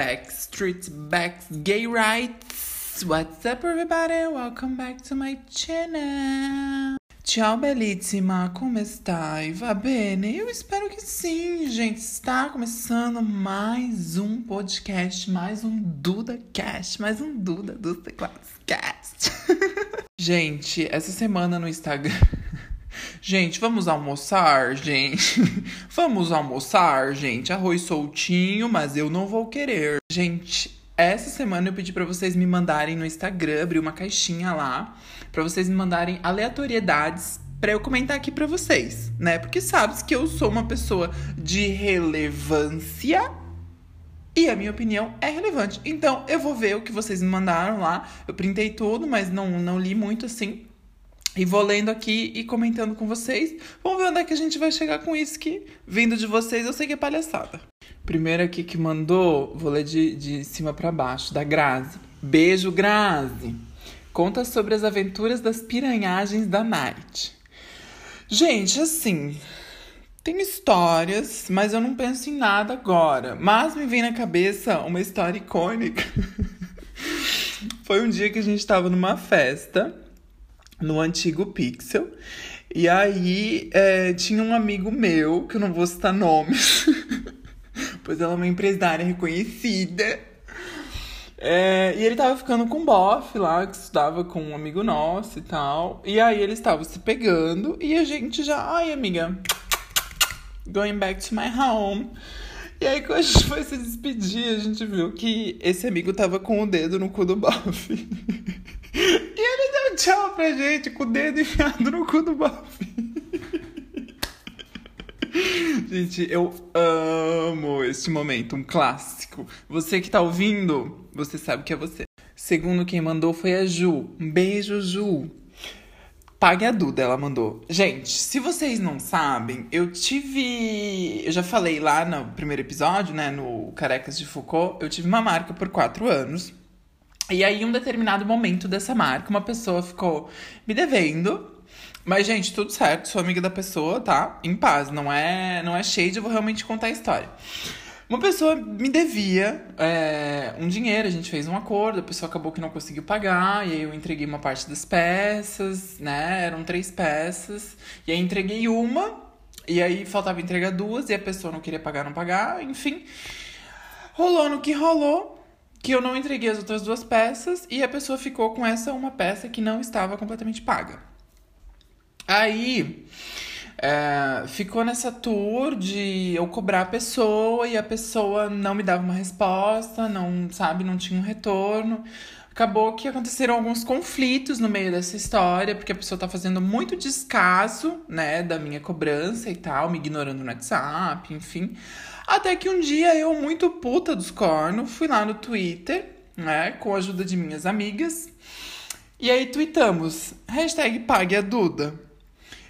Backstreet Back Gay Rights. What's up, everybody? Welcome back to my channel. Tchau, belíssima. Como está? Va bene? Eu espero que sim, gente. Está começando mais um podcast, mais um DudaCast, mais um Duda dos Teclados Cast. gente, essa semana no Instagram. Gente, vamos almoçar, gente. vamos almoçar, gente. Arroz soltinho, mas eu não vou querer. Gente, essa semana eu pedi para vocês me mandarem no Instagram, abrir uma caixinha lá, para vocês me mandarem aleatoriedades para eu comentar aqui para vocês, né? Porque sabes que eu sou uma pessoa de relevância e a minha opinião é relevante. Então, eu vou ver o que vocês me mandaram lá. Eu printei tudo, mas não, não li muito assim. E vou lendo aqui e comentando com vocês. Vamos ver onde é que a gente vai chegar com isso que, vindo de vocês, eu sei que é palhaçada. Primeiro aqui que mandou, vou ler de, de cima para baixo, da Grazi. Beijo, Grazi. Conta sobre as aventuras das piranhagens da Night. Gente, assim, tem histórias, mas eu não penso em nada agora. Mas me vem na cabeça uma história icônica. Foi um dia que a gente estava numa festa no antigo Pixel. E aí é, tinha um amigo meu, que eu não vou citar nomes, pois ela é uma empresária reconhecida. É, e ele tava ficando com um bofe lá, que estudava com um amigo nosso e tal. E aí eles estavam se pegando e a gente já, ai amiga, going back to my home. E aí quando a gente foi se despedir, a gente viu que esse amigo tava com o dedo no cu do bofe. Tchau pra gente com o dedo enfiado no cu do Bob. Gente, eu amo este momento, um clássico. Você que tá ouvindo, você sabe que é você. Segundo quem mandou foi a Ju. Um beijo, Ju. Pague a Duda, ela mandou. Gente, se vocês não sabem, eu tive. Eu já falei lá no primeiro episódio, né? No Carecas de Foucault, eu tive uma marca por quatro anos. E aí, em um determinado momento dessa marca, uma pessoa ficou me devendo. Mas, gente, tudo certo, sou amiga da pessoa, tá? Em paz, não é, não é shade, eu vou realmente contar a história. Uma pessoa me devia é, um dinheiro, a gente fez um acordo, a pessoa acabou que não conseguiu pagar, e aí eu entreguei uma parte das peças, né? Eram três peças, e aí entreguei uma, e aí faltava entregar duas, e a pessoa não queria pagar, não pagar, enfim. Rolou no que rolou que eu não entreguei as outras duas peças e a pessoa ficou com essa uma peça que não estava completamente paga. Aí é, ficou nessa tour de eu cobrar a pessoa e a pessoa não me dava uma resposta, não sabe, não tinha um retorno. Acabou que aconteceram alguns conflitos no meio dessa história, porque a pessoa tá fazendo muito descaso, né, da minha cobrança e tal, me ignorando no WhatsApp, enfim. Até que um dia eu, muito puta dos cornos, fui lá no Twitter, né, com a ajuda de minhas amigas. E aí tweetamos, hashtag pague a Duda.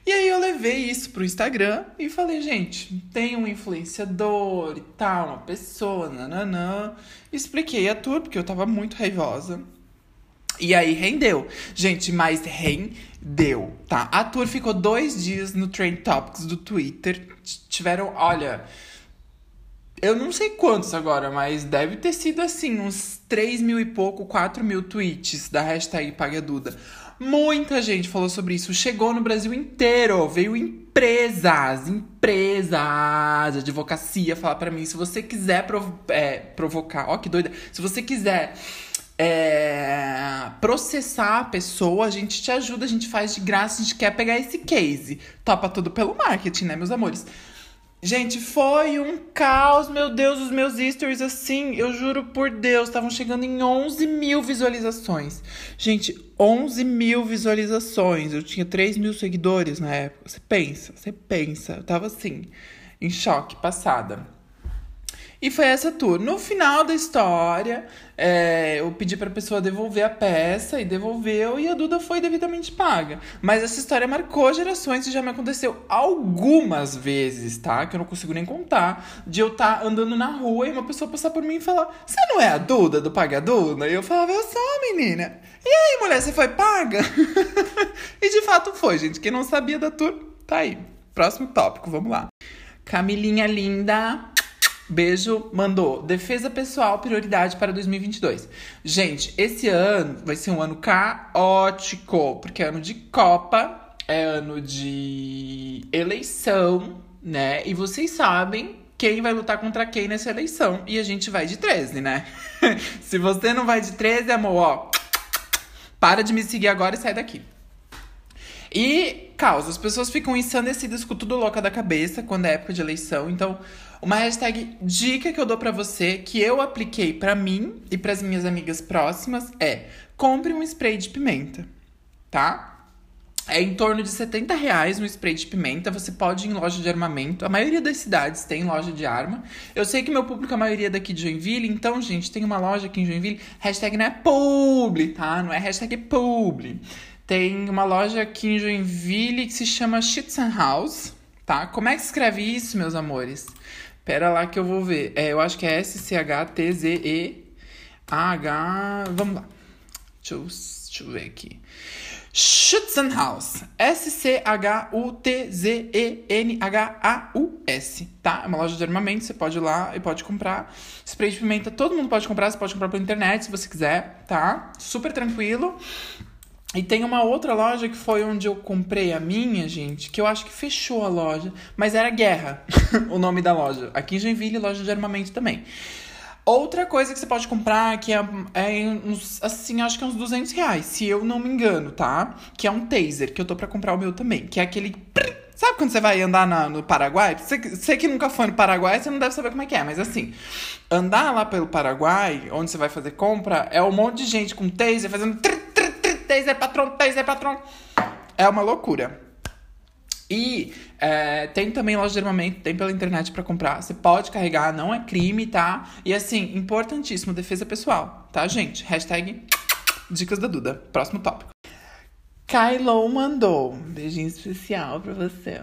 E aí eu levei isso pro Instagram e falei, gente, tem um influenciador e tal, uma pessoa, nananã. Expliquei a tour, porque eu tava muito raivosa. E aí rendeu. Gente, mas rendeu, tá? A tour ficou dois dias no Trend Topics do Twitter. Tiveram, olha, eu não sei quantos agora, mas deve ter sido assim, uns 3 mil e pouco, 4 mil tweets da hashtag Pague Duda. Muita gente falou sobre isso. Chegou no Brasil inteiro. Veio empresas, empresas advocacia falar para mim. Se você quiser provo é, provocar, ó que doida. Se você quiser é, processar a pessoa, a gente te ajuda, a gente faz de graça, a gente quer pegar esse case. Topa tudo pelo marketing, né, meus amores? Gente, foi um caos, meu Deus, os meus stories assim, eu juro por Deus, estavam chegando em 11 mil visualizações. Gente, 11 mil visualizações, eu tinha 3 mil seguidores na época. Você pensa, você pensa, eu tava assim, em choque, passada. E foi essa tour. No final da história, é, eu pedi pra pessoa devolver a peça e devolveu, e a Duda foi devidamente paga. Mas essa história marcou gerações e já me aconteceu algumas vezes, tá? Que eu não consigo nem contar. De eu estar tá andando na rua e uma pessoa passar por mim e falar: Você não é a Duda do Paga Duda? E eu falava: Eu sou, menina. E aí, mulher, você foi paga? e de fato foi, gente. Quem não sabia da tour, tá aí. Próximo tópico, vamos lá. Camilinha linda Beijo, mandou. Defesa pessoal, prioridade para 2022. Gente, esse ano vai ser um ano caótico, porque é ano de Copa, é ano de eleição, né? E vocês sabem quem vai lutar contra quem nessa eleição. E a gente vai de 13, né? Se você não vai de 13, amor, ó, para de me seguir agora e sai daqui. E causa, as pessoas ficam ensandecidas com tudo louca da cabeça quando é época de eleição. Então, uma hashtag dica que eu dou para você, que eu apliquei para mim e para as minhas amigas próximas, é compre um spray de pimenta, tá? É em torno de 70 reais um spray de pimenta. Você pode ir em loja de armamento. A maioria das cidades tem loja de arma. Eu sei que meu público é a maioria daqui de Joinville. Então, gente, tem uma loja aqui em Joinville. Hashtag não é publi, tá? Não é hashtag publi. Tem uma loja aqui em Joinville que se chama House, tá? Como é que escreve isso, meus amores? Pera lá que eu vou ver. É, eu acho que é S-C-H-T-Z-E-A-H... Vamos lá. Deixa eu, deixa eu ver aqui. Schützenhaus. S-C-H-U-T-Z-E-N-H-A-U-S. Tá? É uma loja de armamento. Você pode ir lá e pode comprar. Spray de pimenta, todo mundo pode comprar. Você pode comprar pela internet se você quiser, tá? Super tranquilo. E tem uma outra loja que foi onde eu comprei a minha, gente, que eu acho que fechou a loja, mas era Guerra, o nome da loja. Aqui em Joinville, loja de armamento também. Outra coisa que você pode comprar, que é, é uns, assim, acho que é uns 200 reais, se eu não me engano, tá? Que é um taser, que eu tô pra comprar o meu também, que é aquele... Sabe quando você vai andar na, no Paraguai? Você, você que nunca foi no Paraguai, você não deve saber como é que é, mas assim, andar lá pelo Paraguai, onde você vai fazer compra, é um monte de gente com taser fazendo taser, patrão, taser, patrão. É uma loucura. E é, tem também loja de armamento, tem pela internet para comprar. Você pode carregar, não é crime, tá? E assim, importantíssimo, defesa pessoal, tá, gente? Hashtag Dicas da Duda. Próximo tópico. Kylo mandou. Um beijinho especial pra você.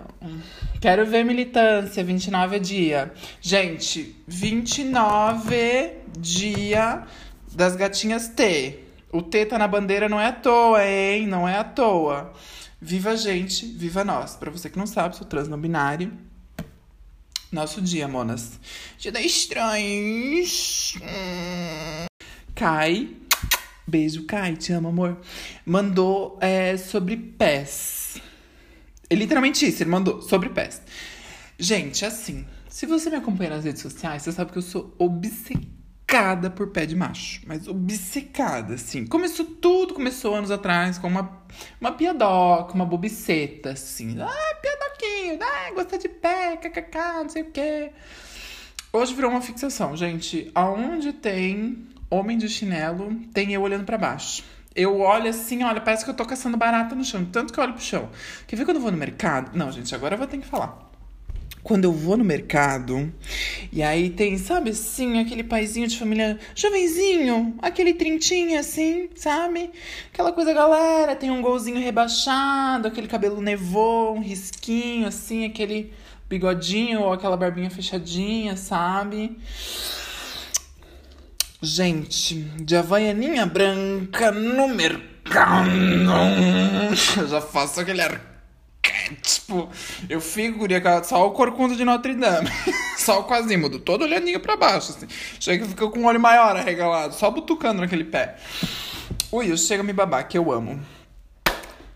Quero ver militância, 29 é dia. Gente, 29 dia das gatinhas T. O T tá na bandeira não é à toa, hein? Não é à toa. Viva a gente, viva nós. Pra você que não sabe, sou trans não binário. Nosso dia, monas. Dia da estranhos. Kai, beijo, Kai, te amo, amor. Mandou é, sobre pés. É literalmente isso, ele mandou sobre pés. Gente, assim, se você me acompanha nas redes sociais, você sabe que eu sou obcecada obcecada por pé de macho. Mas obcecada, assim. Começou tudo, começou anos atrás com uma, uma piadoca, uma bobiceta, assim. Ah, piadoquinho, ah, gosta de pé, kkk, não sei o quê. Hoje virou uma fixação, gente. Aonde tem homem de chinelo, tem eu olhando para baixo. Eu olho assim, olha, parece que eu tô caçando barata no chão. Tanto que eu olho pro chão. Quer ver quando eu vou no mercado? Não, gente, agora eu vou ter que falar quando eu vou no mercado, e aí tem, sabe assim, aquele paizinho de família jovenzinho, aquele trintinho assim, sabe? Aquela coisa, galera, tem um golzinho rebaixado, aquele cabelo nevou, um risquinho assim, aquele bigodinho ou aquela barbinha fechadinha, sabe? Gente, de havaianinha branca no mercado. Eu já faço aquele ar Tipo, eu fico, só o corcunda de Notre Dame. só o Quasimodo, todo olhando pra baixo, assim. Chega que fica com o olho maior arregalado, só butucando naquele pé. Ui, eu chego a me babar, que eu amo.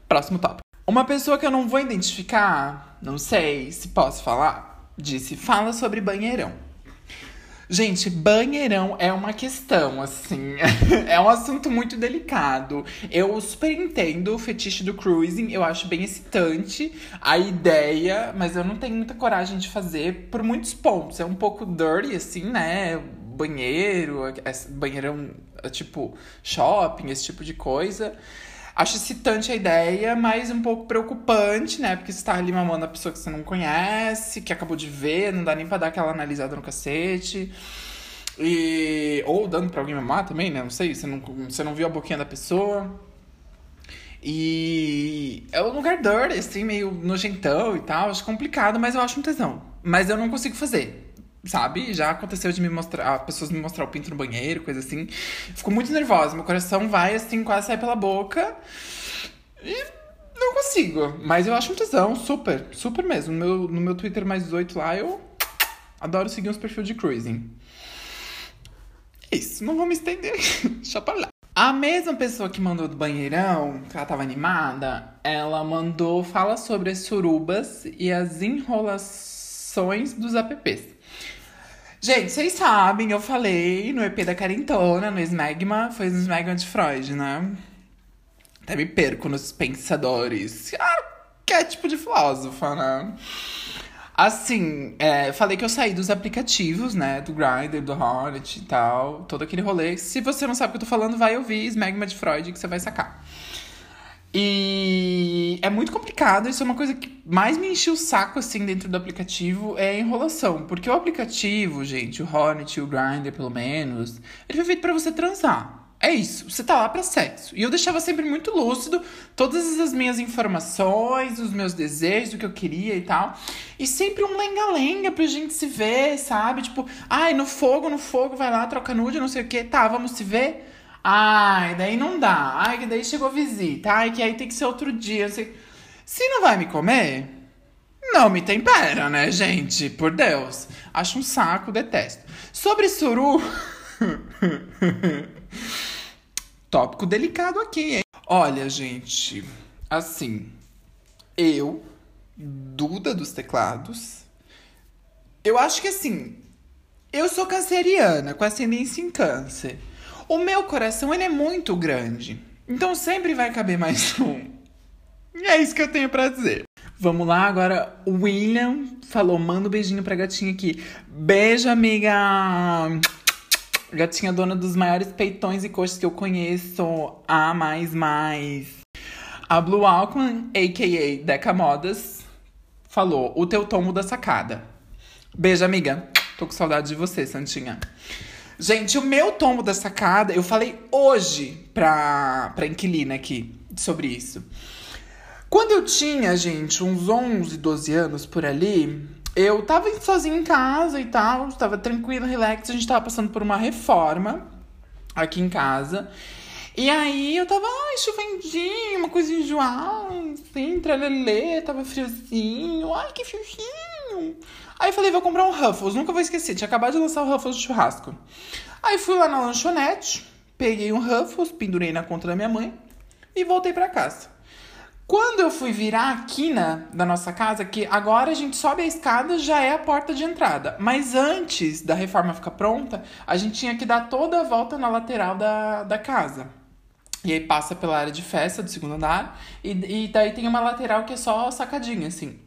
Próximo tópico. Uma pessoa que eu não vou identificar, não sei se posso falar, disse: fala sobre banheirão. Gente, banheirão é uma questão, assim. é um assunto muito delicado. Eu super entendo o fetiche do cruising, eu acho bem excitante a ideia, mas eu não tenho muita coragem de fazer por muitos pontos. É um pouco dirty, assim, né? Banheiro, banheirão, tipo, shopping, esse tipo de coisa. Acho excitante a ideia, mas um pouco preocupante, né? Porque você tá ali mamando a pessoa que você não conhece, que acabou de ver, não dá nem pra dar aquela analisada no cacete. E... Ou dando pra alguém mamar também, né? Não sei, você não, você não viu a boquinha da pessoa. E é um lugar dirty, assim, meio nojentão e tal. Acho complicado, mas eu acho um tesão. Mas eu não consigo fazer sabe? Já aconteceu de me mostrar, pessoas me mostrar o pinto no banheiro, coisa assim. Fico muito nervosa, meu coração vai assim, quase sai pela boca. E não consigo. Mas eu acho um tesão, super, super mesmo. No meu, no meu Twitter mais 18 lá, eu Adoro seguir uns perfil de cruising. Isso, não vou me estender. Deixa pra lá. A mesma pessoa que mandou do banheirão, que ela tava animada, ela mandou fala sobre as surubas e as enrolações dos apps. Gente, vocês sabem, eu falei no EP da Carintona, no Smegma, foi no Smegma de Freud, né? Até me perco nos pensadores. Arquétipo de filósofa, né? Assim, é, falei que eu saí dos aplicativos, né? Do Grindr, do Hornet e tal. Todo aquele rolê. Se você não sabe o que eu tô falando, vai ouvir Smegma de Freud que você vai sacar. E é muito complicado, isso é uma coisa que mais me encheu o saco, assim, dentro do aplicativo, é a enrolação. Porque o aplicativo, gente, o Hornet, o Grindr, pelo menos, ele foi feito para você transar. É isso, você tá lá para sexo. E eu deixava sempre muito lúcido todas as minhas informações, os meus desejos, o que eu queria e tal. E sempre um lenga-lenga pra gente se ver, sabe? Tipo, ai, no fogo, no fogo, vai lá, troca nude, não sei o que. Tá, vamos se ver? Ai, daí não dá. Ai, que daí chegou visita. Ai, que aí tem que ser outro dia. Sei... Se não vai me comer, não me tempera, né, gente? Por Deus. Acho um saco, detesto. Sobre suru. Tópico delicado aqui, hein? Olha, gente, assim, eu, Duda dos teclados, eu acho que assim, eu sou canceriana, com ascendência em câncer. O meu coração, ele é muito grande. Então sempre vai caber mais um. E é isso que eu tenho para dizer. Vamos lá, agora o William falou, manda um beijinho pra gatinha aqui. Beijo, amiga! Gatinha dona dos maiores peitões e coxas que eu conheço. A mais mais. A Blue Alckmin, a.k.a. Deca Modas, falou: o teu tomo da sacada. Beijo, amiga. Tô com saudade de você, Santinha. Gente, o meu tombo da sacada, eu falei hoje pra, pra inquilina aqui sobre isso. Quando eu tinha, gente, uns 11, 12 anos por ali, eu tava sozinha em casa e tal, tava tranquilo, relax. A gente tava passando por uma reforma aqui em casa. E aí eu tava, ai, chovendinho, uma coisa enjoada, assim, tralelê, tava friozinho, ai, que friozinho. Aí falei, vou comprar um Ruffles, nunca vou esquecer, tinha acabado de lançar o Ruffles de churrasco. Aí fui lá na lanchonete, peguei um Ruffles, pendurei na conta da minha mãe e voltei para casa. Quando eu fui virar a quina da nossa casa, que agora a gente sobe a escada, já é a porta de entrada. Mas antes da reforma ficar pronta, a gente tinha que dar toda a volta na lateral da, da casa. E aí passa pela área de festa do segundo andar. E, e daí tem uma lateral que é só sacadinha, assim.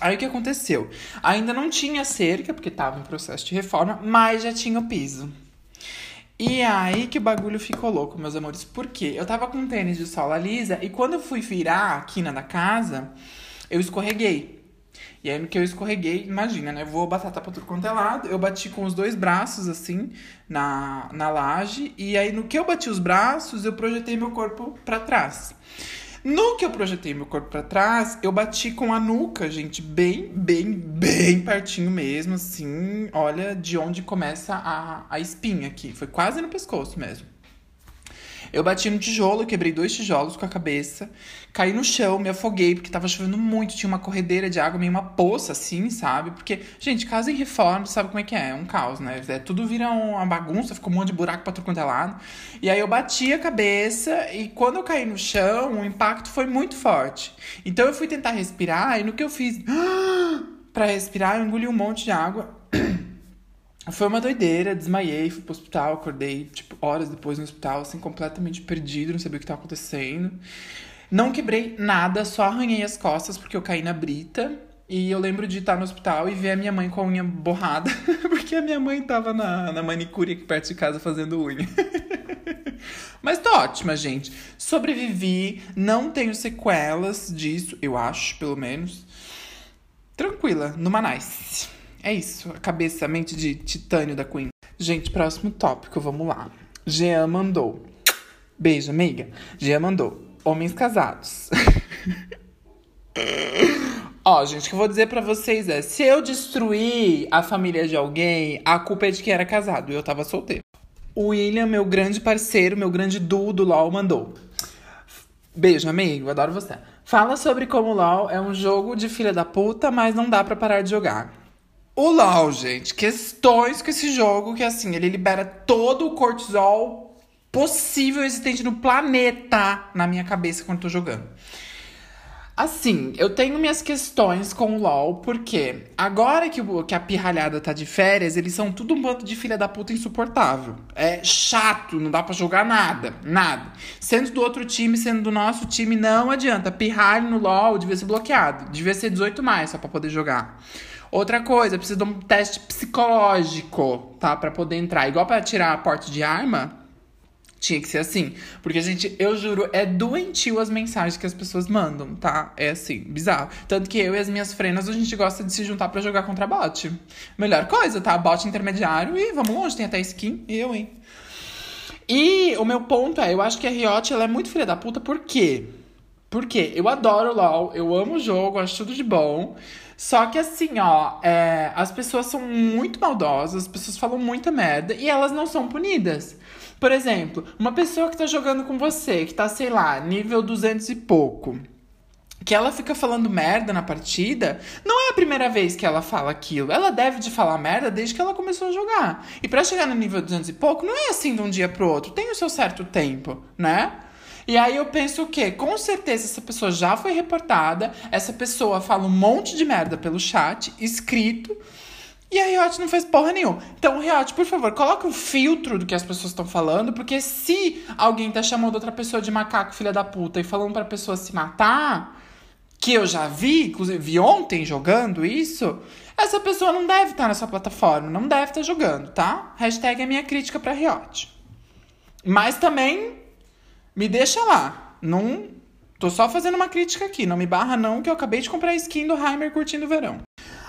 Aí o que aconteceu? Ainda não tinha cerca, porque estava em processo de reforma, mas já tinha o piso. E aí que o bagulho ficou louco, meus amores. Por quê? Eu tava com um tênis de sola lisa e quando eu fui virar a quina da casa, eu escorreguei. E aí no que eu escorreguei, imagina, né? Eu vou batata pra tudo quanto é lado. Eu bati com os dois braços, assim, na, na laje. E aí no que eu bati os braços, eu projetei meu corpo para trás. No que eu projetei meu corpo para trás, eu bati com a nuca, gente, bem, bem, bem pertinho mesmo, assim. Olha de onde começa a, a espinha aqui. Foi quase no pescoço mesmo. Eu bati no tijolo, quebrei dois tijolos com a cabeça, caí no chão, me afoguei, porque tava chovendo muito, tinha uma corredeira de água, meio uma poça, assim, sabe? Porque, gente, casa em reforma, sabe como é que é? É um caos, né? É, tudo vira uma bagunça, ficou um monte de buraco pra tudo quanto é lado. E aí eu bati a cabeça, e quando eu caí no chão, o impacto foi muito forte. Então eu fui tentar respirar, e no que eu fiz para respirar, eu engoli um monte de água. Foi uma doideira, desmaiei, fui pro hospital, acordei, tipo, horas depois no hospital, assim, completamente perdido, não sabia o que estava acontecendo. Não quebrei nada, só arranhei as costas porque eu caí na brita. E eu lembro de estar no hospital e ver a minha mãe com a unha borrada, porque a minha mãe tava na, na manicure aqui perto de casa fazendo unha. Mas tô ótima, gente. Sobrevivi, não tenho sequelas disso, eu acho, pelo menos. Tranquila, numa nice. É isso, a cabeça, a mente de titânio da Queen. Gente, próximo tópico, vamos lá. Jean mandou. Beijo, amiga. Jean mandou. Homens casados. Ó, gente, o que eu vou dizer para vocês é: se eu destruir a família de alguém, a culpa é de quem era casado e eu tava solteiro. O William, meu grande parceiro, meu grande duo do LOL, mandou. Beijo, amigo, adoro você. Fala sobre como o LOL é um jogo de filha da puta, mas não dá para parar de jogar. O LoL, gente, questões com esse jogo que assim, ele libera todo o cortisol possível existente no planeta na minha cabeça quando tô jogando. Assim, eu tenho minhas questões com o LoL, porque agora que, o, que a pirralhada tá de férias, eles são tudo um bando de filha da puta insuportável. É chato, não dá para jogar nada, nada. Sendo do outro time, sendo do nosso time, não adianta. Pirralho no LoL devia ser bloqueado. Devia ser 18 mais só pra poder jogar. Outra coisa, precisa de um teste psicológico, tá? Pra poder entrar. Igual para tirar a porta de arma, tinha que ser assim. Porque, gente, eu juro, é doentio as mensagens que as pessoas mandam, tá? É assim, bizarro. Tanto que eu e as minhas frenas, a gente gosta de se juntar para jogar contra bot. Melhor coisa, tá? Bot intermediário e vamos longe, tem até skin. Eu, hein? E o meu ponto é, eu acho que a Riot, ela é muito filha da puta, por quê? Porque eu adoro LoL, eu amo o jogo, acho tudo de bom. Só que assim, ó, é, as pessoas são muito maldosas, as pessoas falam muita merda e elas não são punidas. Por exemplo, uma pessoa que tá jogando com você, que tá, sei lá, nível 200 e pouco, que ela fica falando merda na partida, não é a primeira vez que ela fala aquilo. Ela deve de falar merda desde que ela começou a jogar. E para chegar no nível 200 e pouco, não é assim de um dia pro outro, tem o seu certo tempo, né? E aí eu penso o quê? Com certeza essa pessoa já foi reportada, essa pessoa fala um monte de merda pelo chat, escrito, e a Riot não fez porra nenhuma. Então, Riot, por favor, coloque um filtro do que as pessoas estão falando, porque se alguém tá chamando outra pessoa de macaco, filha da puta, e falando pra pessoa se matar, que eu já vi, inclusive vi ontem jogando isso, essa pessoa não deve estar nessa plataforma, não deve estar jogando, tá? Hashtag é minha crítica pra Riot. Mas também me deixa lá. Não. Tô só fazendo uma crítica aqui. Não me barra, não, que eu acabei de comprar a skin do Heimer curtindo o verão.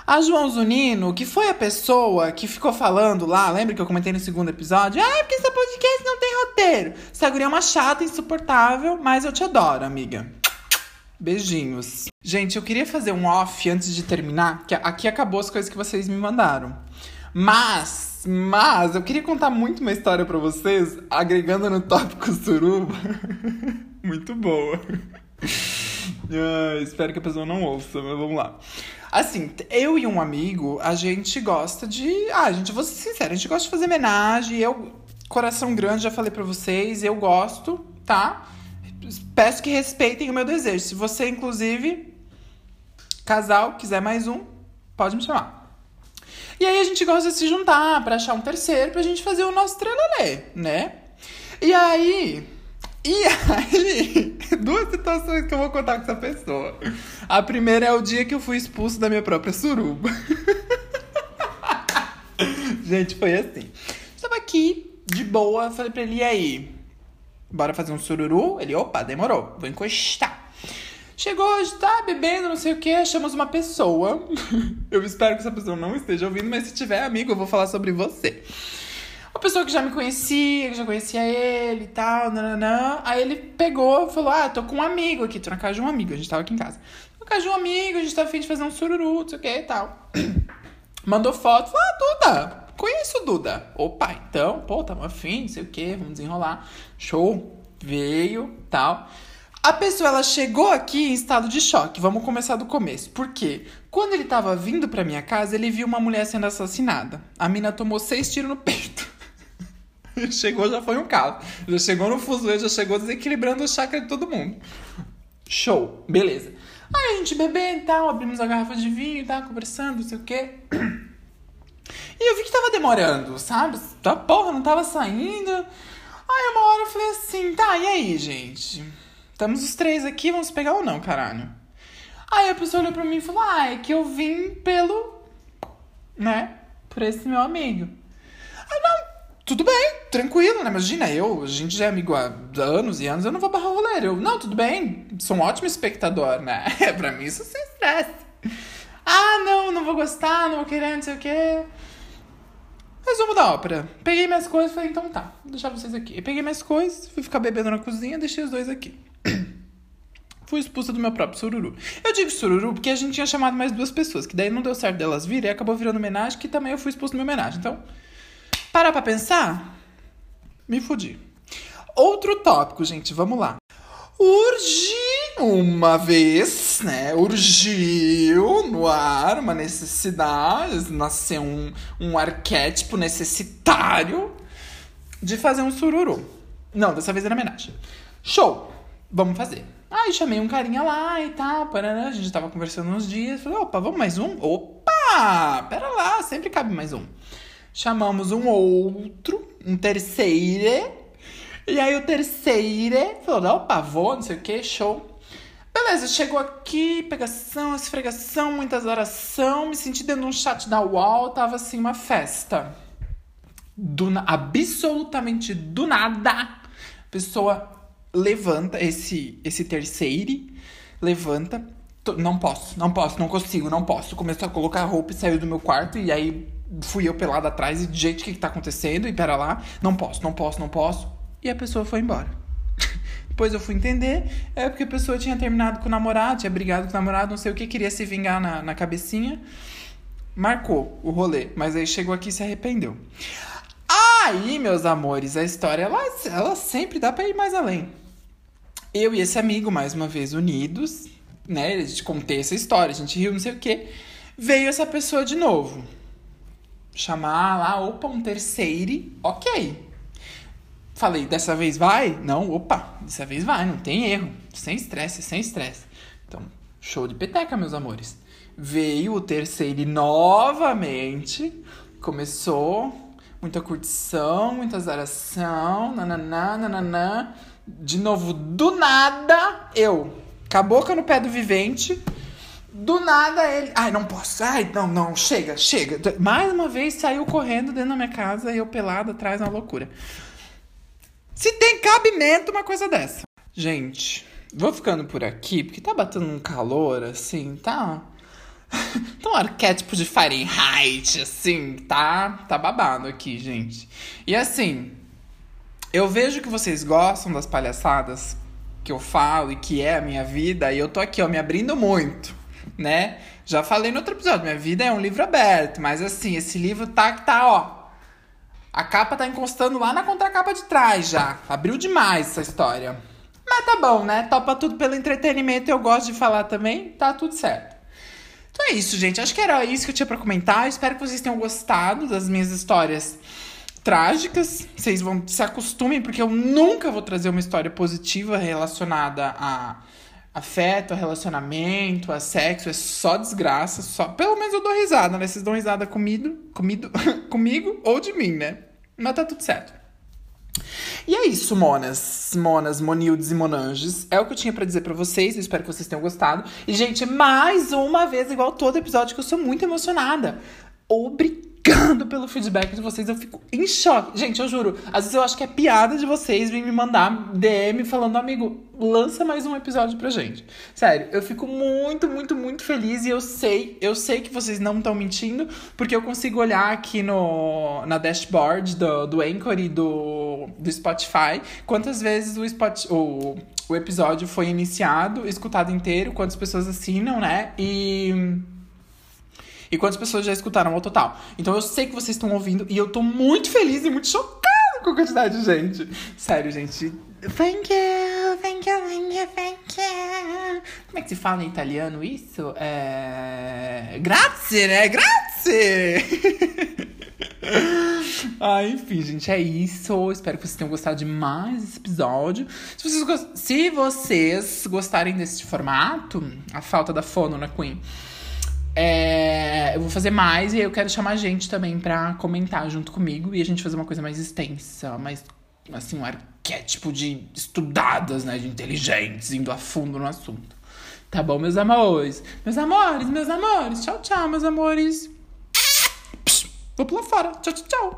A João Zunino, que foi a pessoa que ficou falando lá, lembra que eu comentei no segundo episódio? Ah, porque esse podcast não tem roteiro. Essa guria é uma chata, insuportável, mas eu te adoro, amiga. Beijinhos. Gente, eu queria fazer um off antes de terminar, que aqui acabou as coisas que vocês me mandaram. Mas, mas, eu queria contar muito uma história para vocês, agregando no tópico suruba. muito boa. Ah, espero que a pessoa não ouça, mas vamos lá. Assim, eu e um amigo, a gente gosta de. Ah, gente, vou ser sincera, a gente gosta de fazer homenagem. Eu, coração grande, já falei para vocês, eu gosto, tá? Peço que respeitem o meu desejo. Se você, inclusive, casal, quiser mais um, pode me chamar. E aí a gente gosta de se juntar para achar um terceiro pra gente fazer o nosso trelelê, né? E aí. E aí, duas situações que eu vou contar com essa pessoa. A primeira é o dia que eu fui expulso da minha própria suruba. gente, foi assim. Estava aqui, de boa, falei pra ele, e aí? Bora fazer um sururu? Ele, opa, demorou, vou encostar. Chegou hoje, tá bebendo, não sei o que, achamos uma pessoa. eu espero que essa pessoa não esteja ouvindo, mas se tiver amigo, eu vou falar sobre você. Uma pessoa que já me conhecia, que já conhecia ele e tal, nananã. Aí ele pegou e falou: Ah, tô com um amigo aqui, tô na casa de um amigo, a gente tava aqui em casa. Tô na casa de um amigo, a gente tá afim de fazer um sururu, não sei o que e tal. Mandou foto, falou: Ah, Duda, conheço o Duda. Opa, então, pô, tamo afim, não sei o que, vamos desenrolar. Show, veio tal. A pessoa ela chegou aqui em estado de choque. Vamos começar do começo. Por quê? Quando ele tava vindo pra minha casa, ele viu uma mulher sendo assassinada. A mina tomou seis tiros no peito. chegou, já foi um caos. Já chegou no fuzuê, já chegou desequilibrando o chakra de todo mundo. Show, beleza. Aí a gente bebendo e tal, abrimos a garrafa de vinho e tal, conversando, não sei o quê. E eu vi que tava demorando, sabe? Tá porra, não tava saindo. Aí uma hora eu falei assim, tá, e aí, gente? Estamos os três aqui, vamos pegar ou não, caralho? Aí a pessoa olhou pra mim e falou: Ah, é que eu vim pelo. né? Por esse meu amigo. Aí, não, tudo bem, tranquilo, né? Imagina, eu, a gente já é amigo há anos e anos, eu não vou barrar o rolê. Eu, não, tudo bem, sou um ótimo espectador, né? Pra mim isso sem estresse. Ah, não, não vou gostar, não vou querer, não sei o quê. Resumo da ópera. Peguei minhas coisas e falei, então tá, vou deixar vocês aqui. Eu peguei minhas coisas, fui ficar bebendo na cozinha, deixei os dois aqui. Fui expulsa do meu próprio sururu. Eu digo sururu porque a gente tinha chamado mais duas pessoas, que daí não deu certo delas virem e acabou virando homenagem, que também eu fui expulso do meu homenagem. Então, parar pra pensar, me fudi. Outro tópico, gente, vamos lá. Urgi uma vez né? Urgiu no ar uma necessidade, nasceu um, um arquétipo necessitário de fazer um sururu. Não, dessa vez era homenagem. Show! Vamos fazer. Aí chamei um carinha lá e tal, parará, a gente tava conversando uns dias. Falei, opa, vamos mais um? Opa! Pera lá, sempre cabe mais um. Chamamos um outro, um terceiro. E aí o terceiro falou, opa, vou, não sei o que, show. Beleza, chegou aqui, pegação, esfregação, muitas oração, me senti dentro de um chat da UOL, tava assim uma festa. Do, absolutamente do nada, pessoa levanta esse esse terceiro, levanta, não posso, não posso, não consigo, não posso. Começou a colocar roupa e saiu do meu quarto e aí fui eu pelado atrás e gente, o que, que tá acontecendo? E pera lá, não posso, não posso, não posso. E a pessoa foi embora. Depois eu fui entender, é porque a pessoa tinha terminado com o namorado, tinha brigado com o namorado, não sei o que, queria se vingar na, na cabecinha. Marcou o rolê, mas aí chegou aqui e se arrependeu. Aí, meus amores, a história, ela, ela sempre dá pra ir mais além. Eu e esse amigo, mais uma vez, unidos, né? A gente contei essa história, a gente riu, não sei o que. Veio essa pessoa de novo. Chamar lá, opa, um terceiro, ok. Falei, dessa vez vai? Não, opa, dessa vez vai, não tem erro. Sem estresse, sem estresse. Então, show de peteca, meus amores. Veio o terceiro novamente. Começou muita curtição, muita zaração, nananã, nananã. De novo, do nada, eu, cabocla no pé do vivente. Do nada ele. Ai, não posso. Ai, não, não, chega, chega. Mais uma vez saiu correndo dentro da minha casa e eu pelado atrás, uma loucura. Se tem cabimento uma coisa dessa. Gente, vou ficando por aqui, porque tá batendo um calor, assim, tá? um arquétipo de Fahrenheit, assim, tá? Tá babado aqui, gente. E assim, eu vejo que vocês gostam das palhaçadas que eu falo e que é a minha vida, e eu tô aqui, ó, me abrindo muito, né? Já falei no outro episódio, minha vida é um livro aberto, mas assim, esse livro tá que tá, ó, a capa tá encostando lá na contracapa de trás já. Abriu demais essa história. Mas tá bom, né? Topa tudo pelo entretenimento, eu gosto de falar também, tá tudo certo. Então é isso, gente. Acho que era isso que eu tinha para comentar. Eu espero que vocês tenham gostado das minhas histórias trágicas. Vocês vão se acostumem, porque eu nunca vou trazer uma história positiva relacionada a afeto, a relacionamento, a sexo, é só desgraça, só. Pelo menos eu dou risada, né? Vocês dão risada comigo, comigo, comigo ou de mim, né? Mas tá tudo certo. E é isso, monas, monas, monildes e monanges. É o que eu tinha para dizer para vocês. Eu espero que vocês tenham gostado. E, gente, mais uma vez, igual todo episódio, que eu sou muito emocionada. Obrigado pelo feedback de vocês. Eu fico em choque. Gente, eu juro, às vezes eu acho que é piada de vocês vir me mandar DM falando, amigo, lança mais um episódio pra gente. Sério, eu fico muito, muito, muito feliz e eu sei, eu sei que vocês não estão mentindo, porque eu consigo olhar aqui no, na dashboard do, do Anchor e do, do Spotify quantas vezes o, o, o episódio foi iniciado, escutado inteiro, quantas pessoas assinam, né? E e quantas pessoas já escutaram ao total. Então eu sei que vocês estão ouvindo e eu tô muito feliz e muito chocada com a quantidade de gente. Sério, gente. Thank you, Como é que se fala em italiano isso? É. Grazie, né? Grazie! ah, enfim, gente, é isso. Espero que vocês tenham gostado de mais esse episódio. Se vocês. Se vocês gostarem desse formato, a falta da fono na Queen é, eu vou fazer mais e eu quero chamar gente também pra comentar junto comigo e a gente fazer uma coisa mais extensa, mais assim, um arquétipo de estudadas, né? De inteligentes, indo a fundo no assunto. Tá bom, meus amores? Meus amores, meus amores. Tchau, tchau, meus amores. Vou pular fora. Tchau, tchau, tchau.